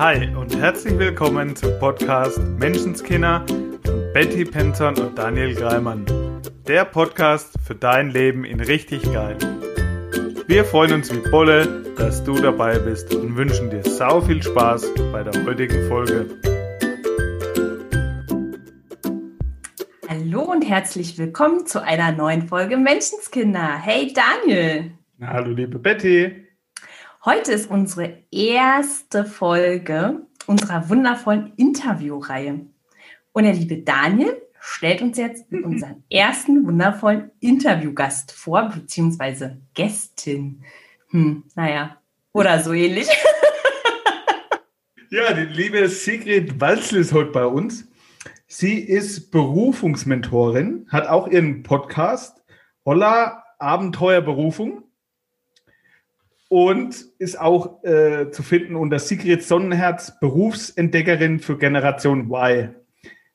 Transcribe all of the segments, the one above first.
Hi und herzlich willkommen zum Podcast Menschenskinder von Betty Penton und Daniel Greimann. Der Podcast für dein Leben in richtig geil. Wir freuen uns wie Bolle, dass du dabei bist und wünschen dir sau viel Spaß bei der heutigen Folge. Hallo und herzlich willkommen zu einer neuen Folge Menschenskinder. Hey Daniel. Hallo liebe Betty. Heute ist unsere erste Folge unserer wundervollen Interviewreihe. Und der liebe Daniel stellt uns jetzt unseren ersten wundervollen Interviewgast vor, beziehungsweise Gästin. Hm, naja, oder so ähnlich. Ja, die liebe Sigrid Walzl ist heute bei uns. Sie ist Berufungsmentorin, hat auch ihren Podcast Holla Abenteuerberufung und ist auch äh, zu finden unter Sigrid Sonnenherz, Berufsentdeckerin für Generation Y.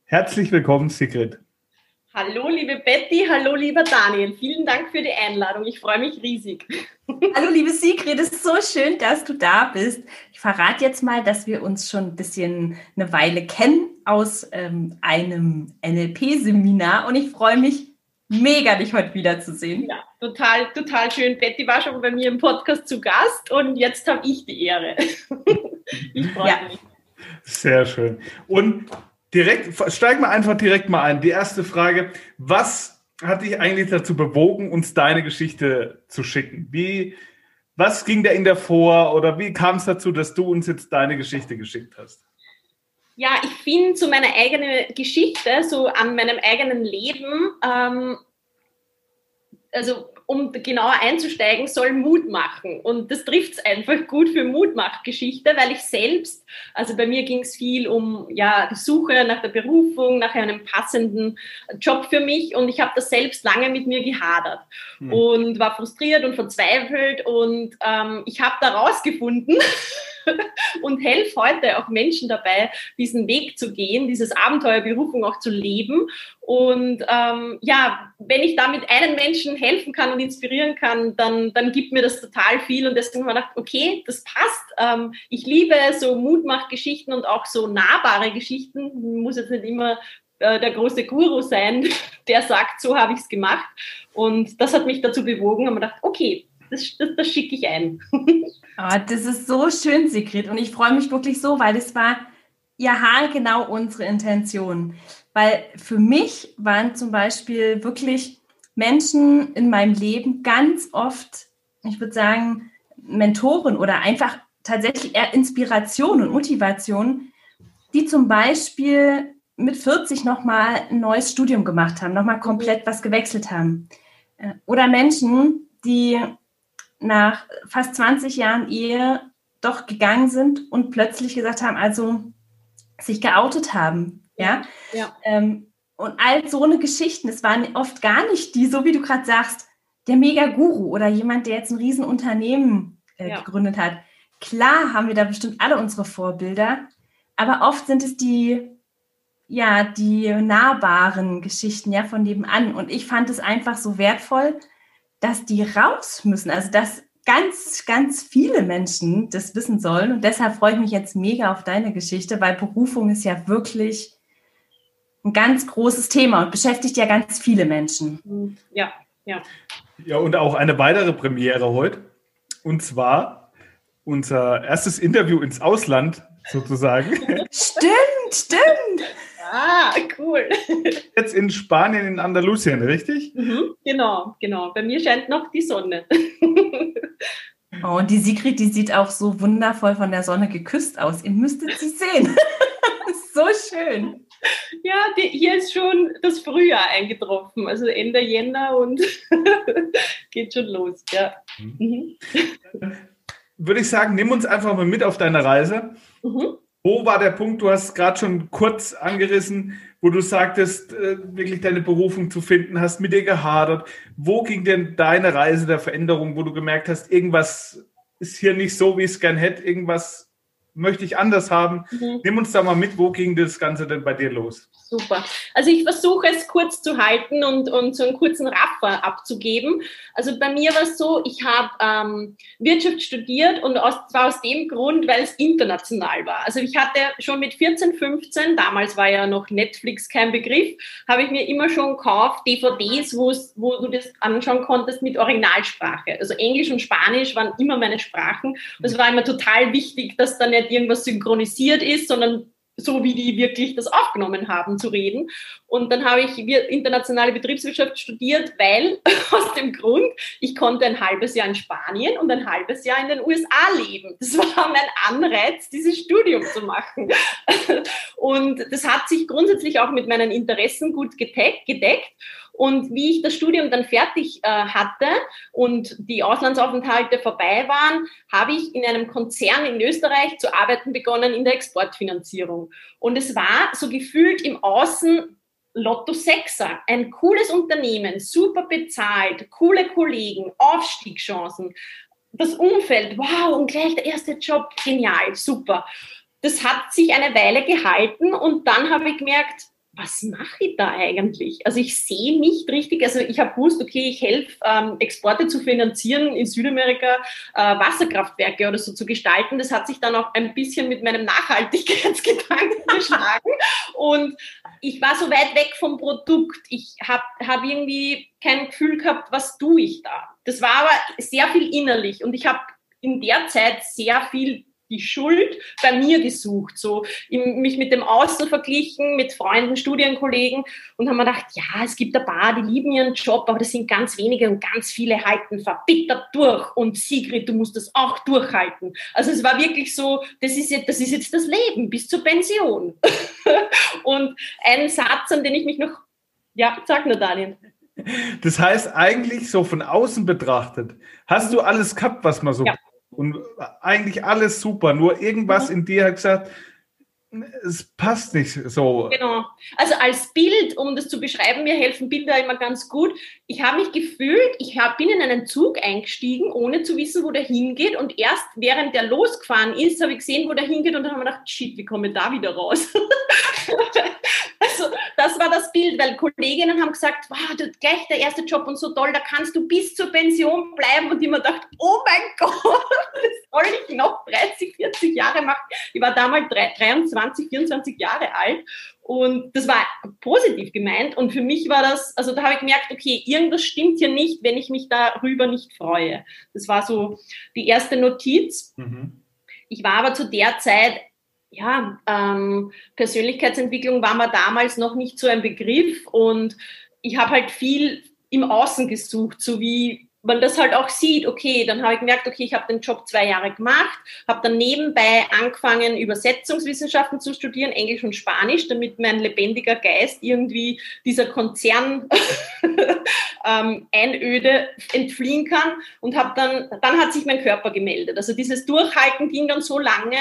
Herzlich willkommen, Sigrid. Hallo, liebe Betty, hallo, lieber Daniel. Vielen Dank für die Einladung. Ich freue mich riesig. Hallo, liebe Sigrid, es ist so schön, dass du da bist. Ich verrate jetzt mal, dass wir uns schon ein bisschen eine Weile kennen aus ähm, einem NLP-Seminar und ich freue mich mega, dich heute wiederzusehen. Ja, total, total schön. Betty war schon bei mir im Podcast zu Gast und jetzt habe ich die Ehre. ich freue ja. mich. Sehr schön. Und direkt, steigen wir einfach direkt mal ein. Die erste Frage, was hat dich eigentlich dazu bewogen, uns deine Geschichte zu schicken? Wie, was ging da in der vor oder wie kam es dazu, dass du uns jetzt deine Geschichte geschickt hast? Ja, ich finde so meine eigene Geschichte, so an meinem eigenen Leben, ähm, also um genauer einzusteigen, soll Mut machen. Und das trifft es einfach gut für Mutmachgeschichte, weil ich selbst, also bei mir ging es viel um ja, die Suche nach der Berufung, nach einem passenden Job für mich und ich habe das selbst lange mit mir gehadert hm. und war frustriert und verzweifelt und ähm, ich habe da rausgefunden, und helfe heute auch Menschen dabei, diesen Weg zu gehen, dieses Abenteuerberufung auch zu leben. Und ähm, ja, wenn ich damit einen Menschen helfen kann und inspirieren kann, dann, dann gibt mir das total viel. Und deswegen habe ich gedacht, okay, das passt. Ähm, ich liebe so Mutmachgeschichten und auch so nahbare Geschichten. Muss jetzt nicht immer äh, der große Guru sein, der sagt, so habe ich es gemacht. Und das hat mich dazu bewogen, und mir gedacht, okay, das, das, das schicke ich ein. oh, das ist so schön, Sigrid. Und ich freue mich wirklich so, weil es war ja genau unsere Intention. Weil für mich waren zum Beispiel wirklich Menschen in meinem Leben ganz oft, ich würde sagen, Mentoren oder einfach tatsächlich eher Inspiration und Motivation, die zum Beispiel mit 40 nochmal ein neues Studium gemacht haben, nochmal komplett was gewechselt haben. Äh, oder Menschen, die nach fast 20 Jahren Ehe doch gegangen sind und plötzlich gesagt haben, also sich geoutet haben. Ja. ja. Ähm, und all so eine Geschichten, es waren oft gar nicht die, so wie du gerade sagst, der Mega-Guru oder jemand, der jetzt ein Riesenunternehmen äh, ja. gegründet hat. Klar haben wir da bestimmt alle unsere Vorbilder, aber oft sind es die, ja, die nahbaren Geschichten, ja, von nebenan. Und ich fand es einfach so wertvoll, dass die raus müssen. Also dass ganz, ganz viele Menschen das wissen sollen. Und deshalb freue ich mich jetzt mega auf deine Geschichte, weil Berufung ist ja wirklich ein ganz großes Thema und beschäftigt ja ganz viele Menschen. Ja, ja. Ja, und auch eine weitere Premiere heute. Und zwar unser erstes Interview ins Ausland sozusagen. Stimmt, stimmt. Ah, cool. Jetzt in Spanien, in Andalusien, richtig? Mhm, genau, genau. Bei mir scheint noch die Sonne. Oh, und die Sigrid, die sieht auch so wundervoll von der Sonne geküsst aus. Ihr müsstet sie sehen. so schön. Ja, die, hier ist schon das Frühjahr eingetroffen, also Ende Jänner und geht schon los. Ja. Mhm. Würde ich sagen, nimm uns einfach mal mit auf deine Reise. Mhm. Wo war der Punkt, du hast gerade schon kurz angerissen, wo du sagtest, äh, wirklich deine Berufung zu finden, hast mit dir gehadert. Wo ging denn deine Reise der Veränderung, wo du gemerkt hast, irgendwas ist hier nicht so, wie ich es gern hätte, irgendwas möchte ich anders haben? Mhm. Nimm uns da mal mit, wo ging das Ganze denn bei dir los? Super. Also ich versuche es kurz zu halten und, und so einen kurzen Raffer abzugeben. Also bei mir war es so, ich habe ähm, Wirtschaft studiert und aus, zwar aus dem Grund, weil es international war. Also ich hatte schon mit 14, 15, damals war ja noch Netflix kein Begriff, habe ich mir immer schon gekauft, DVDs, wo du das anschauen konntest mit Originalsprache. Also Englisch und Spanisch waren immer meine Sprachen. Es war immer total wichtig, dass da nicht irgendwas synchronisiert ist, sondern so wie die wirklich das aufgenommen haben, zu reden. Und dann habe ich internationale Betriebswirtschaft studiert, weil aus dem Grund, ich konnte ein halbes Jahr in Spanien und ein halbes Jahr in den USA leben. Das war mein Anreiz, dieses Studium zu machen. Und das hat sich grundsätzlich auch mit meinen Interessen gut gedeckt. Und wie ich das Studium dann fertig äh, hatte und die Auslandsaufenthalte vorbei waren, habe ich in einem Konzern in Österreich zu arbeiten begonnen in der Exportfinanzierung. Und es war so gefühlt im Außen Lotto Sechser, ein cooles Unternehmen, super bezahlt, coole Kollegen, Aufstiegschancen, das Umfeld, wow, und gleich der erste Job, genial, super. Das hat sich eine Weile gehalten und dann habe ich gemerkt, was mache ich da eigentlich? Also ich sehe nicht richtig, also ich habe gewusst, okay, ich helfe, ähm, Exporte zu finanzieren in Südamerika, äh, Wasserkraftwerke oder so zu gestalten. Das hat sich dann auch ein bisschen mit meinem Nachhaltigkeitsgedanken geschlagen. Und ich war so weit weg vom Produkt. Ich habe hab irgendwie kein Gefühl gehabt, was tue ich da. Das war aber sehr viel innerlich und ich habe in der Zeit sehr viel die Schuld bei mir gesucht, so mich mit dem Außen verglichen, mit Freunden, Studienkollegen und haben mir gedacht, ja, es gibt ein paar, die lieben ihren Job, aber das sind ganz wenige und ganz viele halten verbittert durch und Sigrid, du musst das auch durchhalten. Also es war wirklich so, das ist jetzt das, ist jetzt das Leben bis zur Pension. und ein Satz, an den ich mich noch, ja, sag nur Daniel. Das heißt eigentlich so von außen betrachtet, hast du alles gehabt, was man so ja und eigentlich alles super, nur irgendwas mhm. in dir hat gesagt, es passt nicht so. Genau. Also als Bild, um das zu beschreiben, mir helfen Bilder immer ganz gut. Ich habe mich gefühlt, ich hab, bin in einen Zug eingestiegen, ohne zu wissen, wo der hingeht. Und erst während der losgefahren ist, habe ich gesehen, wo der hingeht. Und dann habe ich gedacht, shit, wie komme ich da wieder raus? also das war das Bild, weil Kolleginnen haben gesagt, wow, du, gleich der erste Job und so toll, da kannst du bis zur Pension bleiben. Und ich mir gedacht, oh mein Gott, das soll ich noch 30, 40 Jahre machen. Ich war damals 23, 24 Jahre alt. Und das war positiv gemeint. Und für mich war das, also da habe ich gemerkt, okay, irgendwas stimmt hier nicht, wenn ich mich darüber nicht freue. Das war so die erste Notiz. Mhm. Ich war aber zu der Zeit ja, ähm, Persönlichkeitsentwicklung war mir damals noch nicht so ein Begriff und ich habe halt viel im Außen gesucht, so wie man das halt auch sieht, okay, dann habe ich gemerkt, okay, ich habe den Job zwei Jahre gemacht, habe dann nebenbei angefangen, Übersetzungswissenschaften zu studieren, Englisch und Spanisch, damit mein lebendiger Geist irgendwie dieser Konzern ähm, Einöde entfliehen kann und habe dann, dann hat sich mein Körper gemeldet. Also dieses Durchhalten ging dann so lange,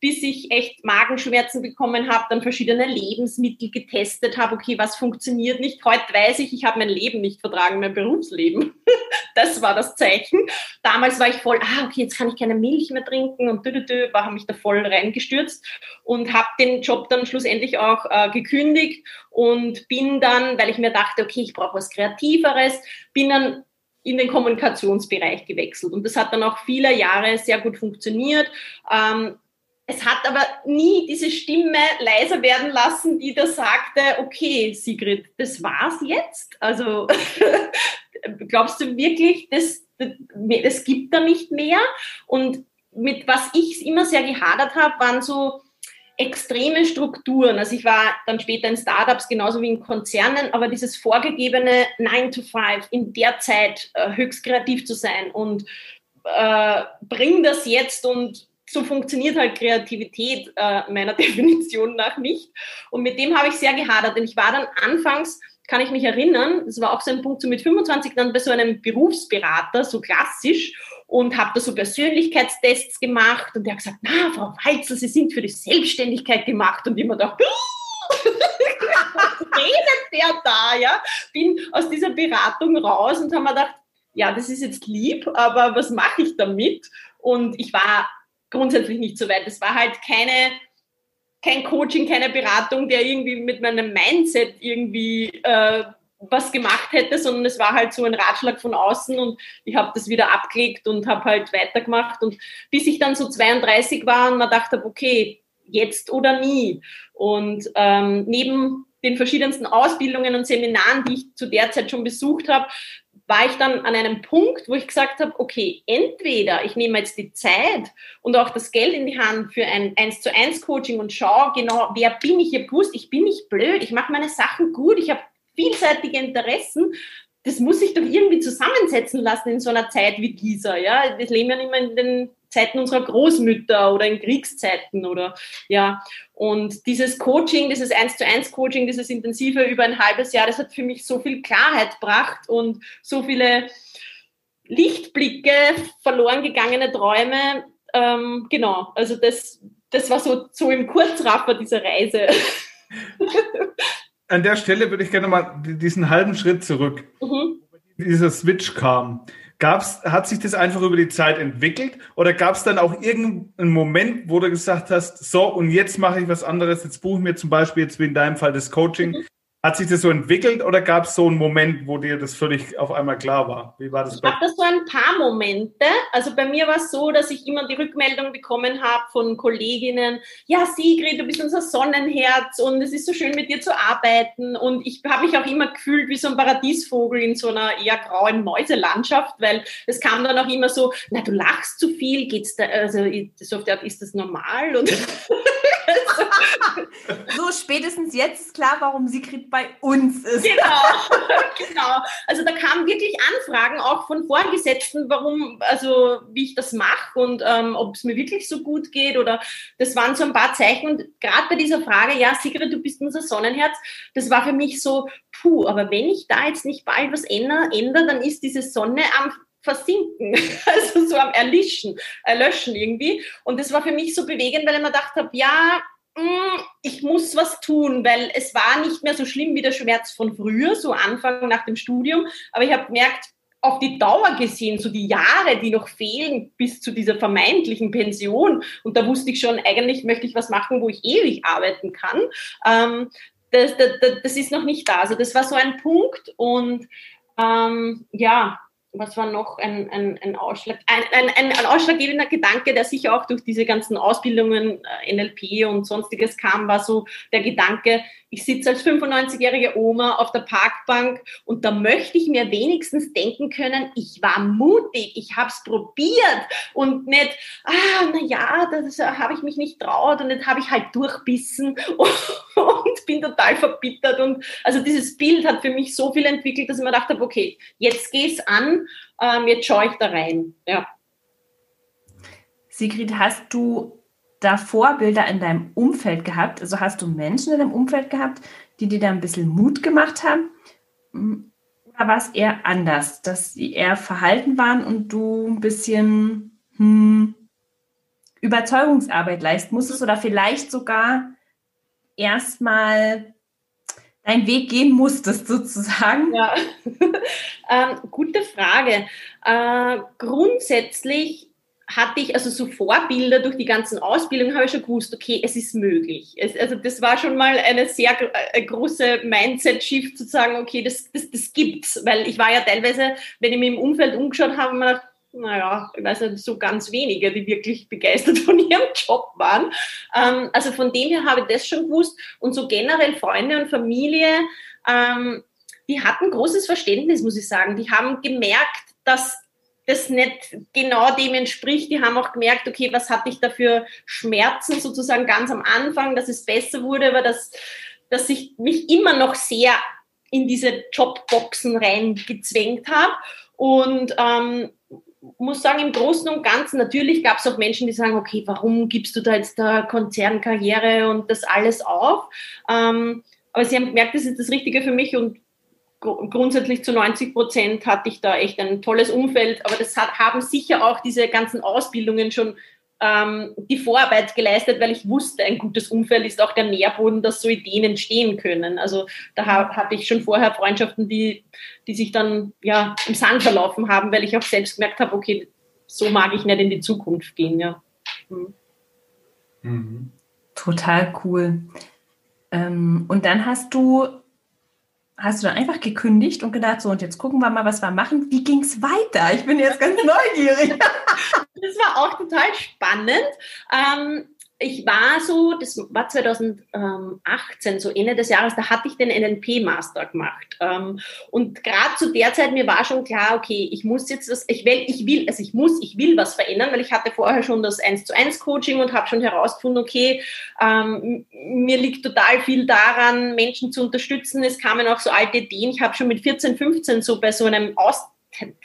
bis ich echt Magenschmerzen bekommen habe, dann verschiedene Lebensmittel getestet habe, okay, was funktioniert nicht. Heute weiß ich, ich habe mein Leben nicht vertragen, mein Berufsleben. das war das Zeichen. Damals war ich voll, ah, okay, jetzt kann ich keine Milch mehr trinken und dü, dü, dü, war mich da voll reingestürzt und habe den Job dann schlussendlich auch äh, gekündigt und bin dann, weil ich mir dachte, okay, ich brauche was Kreativeres, bin dann in den Kommunikationsbereich gewechselt. Und das hat dann auch viele Jahre sehr gut funktioniert. Ähm, es hat aber nie diese Stimme leiser werden lassen, die da sagte, okay, Sigrid, das war's jetzt? Also glaubst du wirklich, das, das gibt da nicht mehr? Und mit was ich immer sehr gehadert habe, waren so extreme Strukturen. Also ich war dann später in Startups genauso wie in Konzernen, aber dieses vorgegebene 9 to 5 in der Zeit äh, höchst kreativ zu sein und äh, bring das jetzt und so funktioniert halt Kreativität äh, meiner Definition nach nicht. Und mit dem habe ich sehr gehadert, denn ich war dann anfangs kann ich mich erinnern, das war auch so ein Punkt, so mit 25 dann bei so einem Berufsberater, so klassisch, und habe da so Persönlichkeitstests gemacht und der hat gesagt, na, Frau Weitzel, Sie sind für die Selbstständigkeit gemacht und immer dachte, redet der da, ja? Bin aus dieser Beratung raus und habe mir gedacht, ja, das ist jetzt lieb, aber was mache ich damit? Und ich war grundsätzlich nicht so weit. Es war halt keine kein Coaching, keine Beratung, der irgendwie mit meinem Mindset irgendwie äh, was gemacht hätte, sondern es war halt so ein Ratschlag von außen und ich habe das wieder abgelegt und habe halt weitergemacht und bis ich dann so 32 war und man dachte, okay, jetzt oder nie. Und ähm, neben den verschiedensten Ausbildungen und Seminaren, die ich zu der Zeit schon besucht habe, war ich dann an einem Punkt, wo ich gesagt habe, okay, entweder ich nehme jetzt die Zeit und auch das Geld in die Hand für ein 1 zu 1 Coaching und schaue genau, wer bin ich? Habe gewusst, ich bin nicht blöd, ich mache meine Sachen gut, ich habe vielseitige Interessen. Das muss sich doch irgendwie zusammensetzen lassen in so einer Zeit wie dieser. Ja, wir leben ja nicht mehr in den Zeiten unserer Großmütter oder in Kriegszeiten oder ja. Und dieses Coaching, dieses 1 zu 1 Coaching, dieses intensive über ein halbes Jahr, das hat für mich so viel Klarheit gebracht und so viele Lichtblicke, verloren gegangene Träume. Ähm, genau, also das, das war so, so im Kurzraffer dieser Reise. An der Stelle würde ich gerne mal diesen halben Schritt zurück, mhm. dieser Switch kam. Gab's, hat sich das einfach über die Zeit entwickelt oder gab es dann auch irgendeinen Moment, wo du gesagt hast, so und jetzt mache ich was anderes, jetzt buche ich mir zum Beispiel jetzt wie in deinem Fall das Coaching, mhm. Hat sich das so entwickelt oder gab es so einen Moment, wo dir das völlig auf einmal klar war? Wie war das ich habe das so ein paar Momente. Also bei mir war es so, dass ich immer die Rückmeldung bekommen habe von Kolleginnen, ja Sigrid, du bist unser Sonnenherz und es ist so schön mit dir zu arbeiten. Und ich habe mich auch immer gefühlt wie so ein Paradiesvogel in so einer eher grauen Mäuselandschaft, weil es kam dann auch immer so, na du lachst zu viel, geht's da, also so auf der Art, ist das normal? Und so spätestens jetzt ist klar, warum Sigrid bei uns ist. Genau, genau. Also da kamen wirklich Anfragen auch von Vorgesetzten, warum, also wie ich das mache und ähm, ob es mir wirklich so gut geht oder das waren so ein paar Zeichen. Und gerade bei dieser Frage, ja, Sigrid, du bist unser Sonnenherz, das war für mich so, puh, aber wenn ich da jetzt nicht bald was ändere, ändere dann ist diese Sonne am versinken, also so am Erlischen, erlöschen irgendwie. Und das war für mich so bewegend, weil ich mir gedacht habe, ja, ich muss was tun, weil es war nicht mehr so schlimm wie der Schmerz von früher, so Anfang nach dem Studium. Aber ich habe gemerkt, auf die Dauer gesehen, so die Jahre, die noch fehlen bis zu dieser vermeintlichen Pension, und da wusste ich schon, eigentlich möchte ich was machen, wo ich ewig arbeiten kann. Ähm, das, das, das, ist noch nicht da. Also das war so ein Punkt und ähm, ja, was war noch ein, ein, ein, Ausschlag, ein, ein, ein, ausschlaggebender Gedanke, der sicher auch durch diese ganzen Ausbildungen, äh, NLP und sonstiges kam, war so der Gedanke, ich sitze als 95-jährige Oma auf der Parkbank und da möchte ich mir wenigstens denken können, ich war mutig, ich habe es probiert und nicht, ah, na ja, das habe ich mich nicht traut und jetzt habe ich halt durchbissen und bin total verbittert und also dieses Bild hat für mich so viel entwickelt, dass ich mir gedacht habe, okay, jetzt geh's an, ähm, jetzt schaue ich da rein, ja. Sigrid, hast du da Vorbilder in deinem Umfeld gehabt? Also hast du Menschen in deinem Umfeld gehabt, die dir da ein bisschen Mut gemacht haben? Oder war es eher anders, dass sie eher verhalten waren und du ein bisschen hm, Überzeugungsarbeit leisten musstest oder vielleicht sogar erstmal deinen Weg gehen musstest, sozusagen? Ja, ähm, gute Frage. Äh, grundsätzlich hatte ich also so Vorbilder durch die ganzen Ausbildungen, habe ich schon gewusst, okay, es ist möglich. Es, also das war schon mal eine sehr eine große Mindset-Shift zu sagen, okay, das, das, das gibt's. Weil ich war ja teilweise, wenn ich mir im Umfeld umgeschaut habe, mir gedacht, naja, ich weiß nicht, so ganz wenige, die wirklich begeistert von ihrem Job waren. Ähm, also von dem her habe ich das schon gewusst. Und so generell Freunde und Familie, ähm, die hatten großes Verständnis, muss ich sagen. Die haben gemerkt, dass das nicht genau dem entspricht. Die haben auch gemerkt, okay, was hatte ich da für Schmerzen sozusagen ganz am Anfang, dass es besser wurde, aber dass, dass ich mich immer noch sehr in diese Jobboxen reingezwängt habe. Und ähm, muss sagen, im Großen und Ganzen, natürlich gab es auch Menschen, die sagen, okay, warum gibst du da jetzt da Konzernkarriere und das alles auf? Ähm, aber sie haben gemerkt, das ist das Richtige für mich und grundsätzlich zu 90 Prozent hatte ich da echt ein tolles Umfeld, aber das hat, haben sicher auch diese ganzen Ausbildungen schon ähm, die Vorarbeit geleistet, weil ich wusste, ein gutes Umfeld ist auch der Nährboden, dass so Ideen entstehen können. Also da ha hatte ich schon vorher Freundschaften, die, die sich dann ja im Sand verlaufen haben, weil ich auch selbst gemerkt habe, okay, so mag ich nicht in die Zukunft gehen. Ja. Mhm. Mhm. Total cool. Ähm, und dann hast du, hast du dann einfach gekündigt und gedacht, so und jetzt gucken wir mal, was wir machen. Wie ging es weiter? Ich bin jetzt ganz neugierig. das war auch total spannend. Ähm, ich war so, das war 2018, so Ende des Jahres, da hatte ich den NNP-Master gemacht. Ähm, und gerade zu der Zeit, mir war schon klar, okay, ich muss jetzt das, ich will, ich will, also ich muss, ich will was verändern, weil ich hatte vorher schon das 1 zu 1 Coaching und habe schon herausgefunden, okay, ähm, mir liegt total viel daran, Menschen zu unterstützen. Es kamen auch so alte Ideen. Ich habe schon mit 14, 15 so bei so einem Aus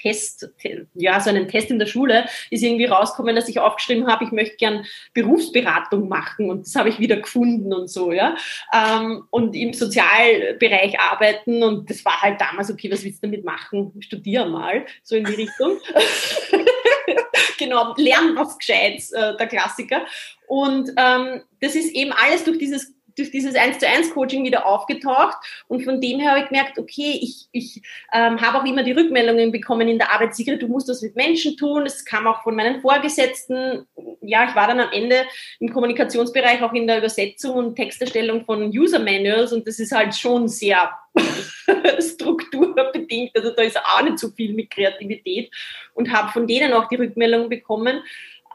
Test, ja, so einen Test in der Schule, ist irgendwie rausgekommen, dass ich aufgeschrieben habe, ich möchte gern Berufsberatung machen und das habe ich wieder gefunden und so, ja. Ähm, und im Sozialbereich arbeiten und das war halt damals, okay, was willst du damit machen? Studier mal, so in die Richtung. genau, lernen was Gescheites, äh, der Klassiker. Und ähm, das ist eben alles durch dieses durch dieses 1 zu 1 Coaching wieder aufgetaucht. Und von dem her habe ich gemerkt, okay, ich, ich ähm, habe auch immer die Rückmeldungen bekommen in der Arbeit, Sigrid, du musst das mit Menschen tun, es kam auch von meinen Vorgesetzten, ja, ich war dann am Ende im Kommunikationsbereich auch in der Übersetzung und Texterstellung von User Manuals und das ist halt schon sehr strukturbedingt, also da ist auch nicht so viel mit Kreativität und habe von denen auch die Rückmeldung bekommen.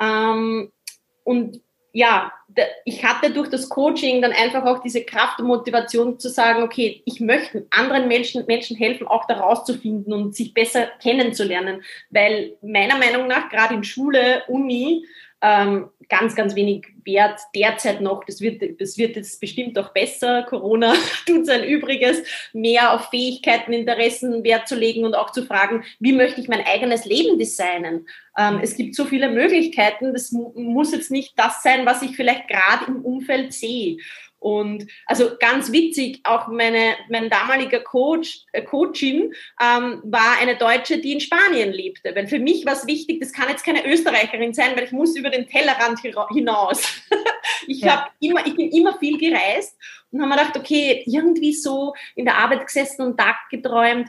Ähm, und ja, ich hatte durch das Coaching dann einfach auch diese Kraft und Motivation zu sagen, okay, ich möchte anderen Menschen, Menschen helfen, auch da rauszufinden und sich besser kennenzulernen, weil meiner Meinung nach gerade in Schule, Uni, ähm, ganz, ganz wenig wert derzeit noch. Das wird, das wird jetzt bestimmt auch besser. Corona tut sein Übriges, mehr auf Fähigkeiten, Interessen Wert zu legen und auch zu fragen, wie möchte ich mein eigenes Leben designen? Ähm, es gibt so viele Möglichkeiten. Das muss jetzt nicht das sein, was ich vielleicht gerade im Umfeld sehe. Und also ganz witzig, auch meine, mein damaliger Coach, äh, Coachin ähm, war eine Deutsche, die in Spanien lebte. Weil für mich war es wichtig, das kann jetzt keine Österreicherin sein, weil ich muss über den Tellerrand hinaus. ich, ja. hab immer, ich bin immer viel gereist und habe mir gedacht, okay, irgendwie so in der Arbeit gesessen und Tag geträumt,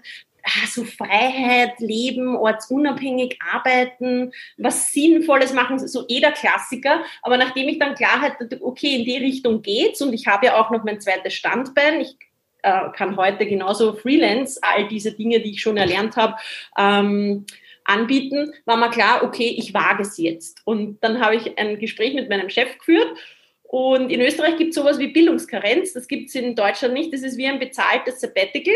so Freiheit, Leben, ortsunabhängig arbeiten, was Sinnvolles machen, so eh der Klassiker. Aber nachdem ich dann Klarheit hatte, okay, in die Richtung geht's und ich habe ja auch noch mein zweites Standbein, ich äh, kann heute genauso Freelance, all diese Dinge, die ich schon erlernt habe, ähm, anbieten, war mir klar, okay, ich wage es jetzt. Und dann habe ich ein Gespräch mit meinem Chef geführt und in Österreich gibt es sowas wie Bildungskarenz, das gibt es in Deutschland nicht, das ist wie ein bezahltes Sabbatical.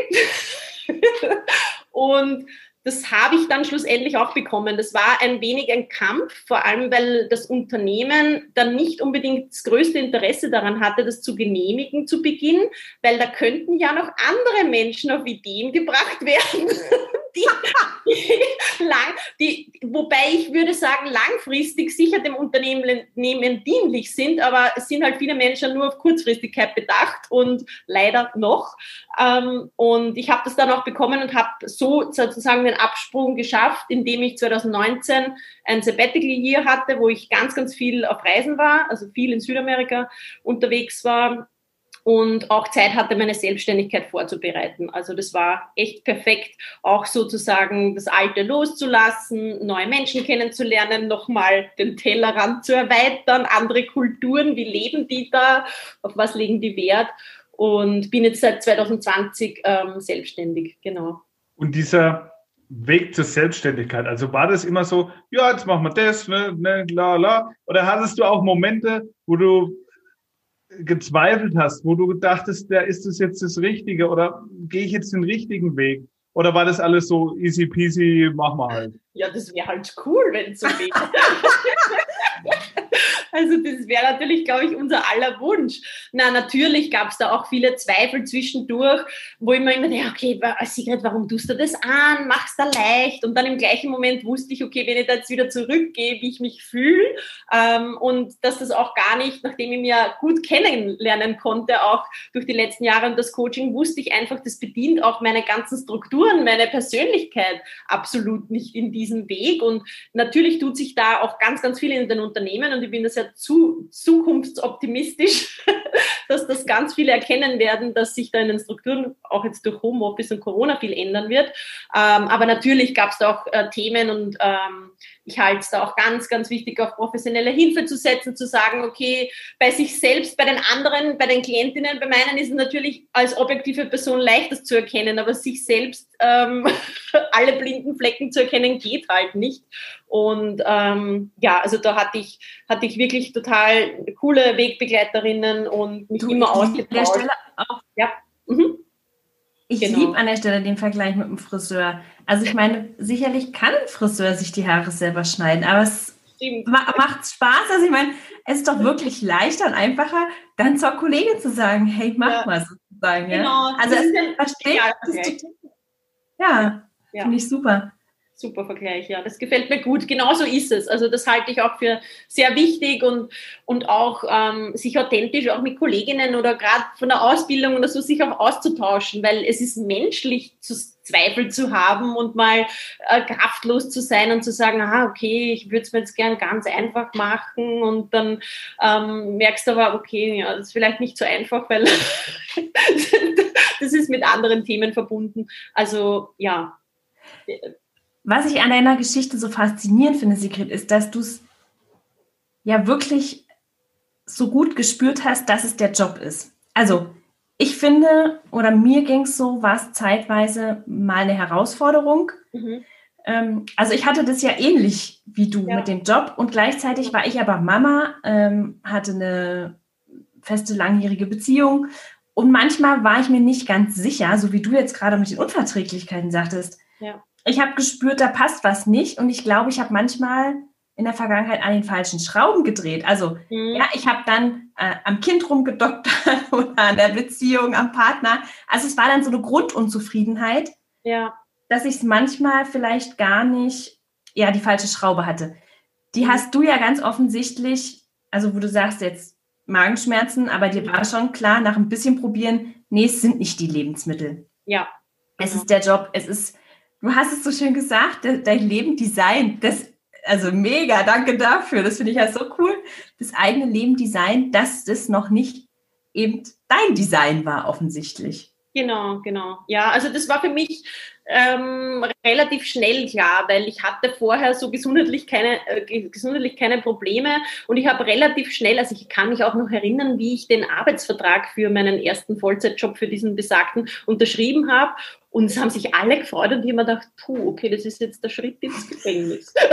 und das habe ich dann schlussendlich auch bekommen. Das war ein wenig ein Kampf, vor allem weil das Unternehmen dann nicht unbedingt das größte Interesse daran hatte, das zu genehmigen zu Beginn, weil da könnten ja noch andere Menschen auf Ideen gebracht werden, die, lang, die, wobei ich würde sagen, langfristig sicher dem Unternehmen dienlich sind, aber es sind halt viele Menschen nur auf Kurzfristigkeit bedacht und leider noch. Ähm, und ich habe das dann auch bekommen und habe so sozusagen den Absprung geschafft, indem ich 2019 ein Sabbatical Year hatte, wo ich ganz, ganz viel auf Reisen war, also viel in Südamerika unterwegs war und auch Zeit hatte, meine Selbstständigkeit vorzubereiten. Also das war echt perfekt, auch sozusagen das Alte loszulassen, neue Menschen kennenzulernen, nochmal den Tellerrand zu erweitern, andere Kulturen, wie leben die da, auf was legen die Wert und bin jetzt seit 2020 ähm, selbstständig, genau. Und dieser Weg zur Selbstständigkeit, also war das immer so, ja, jetzt machen wir das, ne, ne, la, la, oder hattest du auch Momente, wo du gezweifelt hast, wo du dachtest, ja, ist das jetzt das Richtige oder gehe ich jetzt den richtigen Weg? Oder war das alles so easy peasy, mach mal halt? Ja, das wäre halt cool, wenn es so wäre. Also das wäre natürlich, glaube ich, unser aller Wunsch. Na, natürlich gab es da auch viele Zweifel zwischendurch, wo ich mir immer denke, okay, Sigrid, warum tust du das an? Mach's da leicht. Und dann im gleichen Moment wusste ich, okay, wenn ich da jetzt wieder zurückgehe, wie ich mich fühle ähm, und dass das auch gar nicht, nachdem ich mir gut kennenlernen konnte, auch durch die letzten Jahre und das Coaching, wusste ich einfach, das bedient auch meine ganzen Strukturen, meine Persönlichkeit absolut nicht in diesem Weg. Und natürlich tut sich da auch ganz, ganz viel in den Unternehmen und ich bin da sehr zu zukunftsoptimistisch, dass das ganz viele erkennen werden, dass sich da in den Strukturen auch jetzt durch Homeoffice und Corona viel ändern wird. Ähm, aber natürlich gab es auch äh, Themen und ähm, ich halte es da auch ganz, ganz wichtig, auf professionelle Hilfe zu setzen, zu sagen, okay, bei sich selbst, bei den anderen, bei den Klientinnen, bei meinen ist es natürlich als objektive Person leicht, das zu erkennen, aber sich selbst ähm, alle blinden Flecken zu erkennen, geht halt nicht. Und ähm, ja, also da hatte ich, hatte ich wirklich total coole Wegbegleiterinnen und mich du, immer ausgetauscht. Ja. Ich genau. liebe an der Stelle den Vergleich mit dem Friseur. Also ich meine, sicherlich kann ein Friseur sich die Haare selber schneiden, aber es ma macht Spaß. Also ich meine, es ist doch wirklich leichter und einfacher, dann zur Kollegin zu sagen, hey, mach ja. mal sozusagen. Ja? Genau. Also es versteht, ja, ja. finde ich super. Super Vergleich, ja. Das gefällt mir gut. Genauso ist es. Also das halte ich auch für sehr wichtig und, und auch ähm, sich authentisch auch mit Kolleginnen oder gerade von der Ausbildung oder so sich auch auszutauschen, weil es ist menschlich zu Zweifel zu haben und mal äh, kraftlos zu sein und zu sagen, ah, okay, ich würde es mir jetzt gern ganz einfach machen und dann ähm, merkst du aber, okay, ja, das ist vielleicht nicht so einfach, weil das ist mit anderen Themen verbunden. Also ja, was ich an deiner Geschichte so faszinierend finde, Sigrid, ist, dass du es ja wirklich so gut gespürt hast, dass es der Job ist. Also, ich finde, oder mir ging es so, war es zeitweise mal eine Herausforderung. Mhm. Ähm, also, ich hatte das ja ähnlich wie du ja. mit dem Job und gleichzeitig war ich aber Mama, ähm, hatte eine feste langjährige Beziehung und manchmal war ich mir nicht ganz sicher, so wie du jetzt gerade mit den Unverträglichkeiten sagtest. Ja ich habe gespürt, da passt was nicht. Und ich glaube, ich habe manchmal in der Vergangenheit an den falschen Schrauben gedreht. Also mhm. ja, ich habe dann äh, am Kind rumgedoktert oder an der Beziehung, am Partner. Also es war dann so eine Grundunzufriedenheit, ja. dass ich es manchmal vielleicht gar nicht, ja, die falsche Schraube hatte. Die mhm. hast du ja ganz offensichtlich, also wo du sagst jetzt Magenschmerzen, aber dir war schon klar, nach ein bisschen probieren, nee, es sind nicht die Lebensmittel. Ja. Es ist der Job, es ist Du hast es so schön gesagt, dein Leben Design, das, also mega, danke dafür. Das finde ich ja so cool. Das eigene Leben Design, dass das noch nicht eben dein Design war, offensichtlich. Genau, genau. Ja, also das war für mich ähm, relativ schnell klar, weil ich hatte vorher so gesundheitlich keine, äh, gesundheitlich keine Probleme und ich habe relativ schnell, also ich kann mich auch noch erinnern, wie ich den Arbeitsvertrag für meinen ersten Vollzeitjob für diesen besagten unterschrieben habe und es haben sich alle gefreut und ich habe mir gedacht, puh, okay, das ist jetzt der Schritt ins Gefängnis.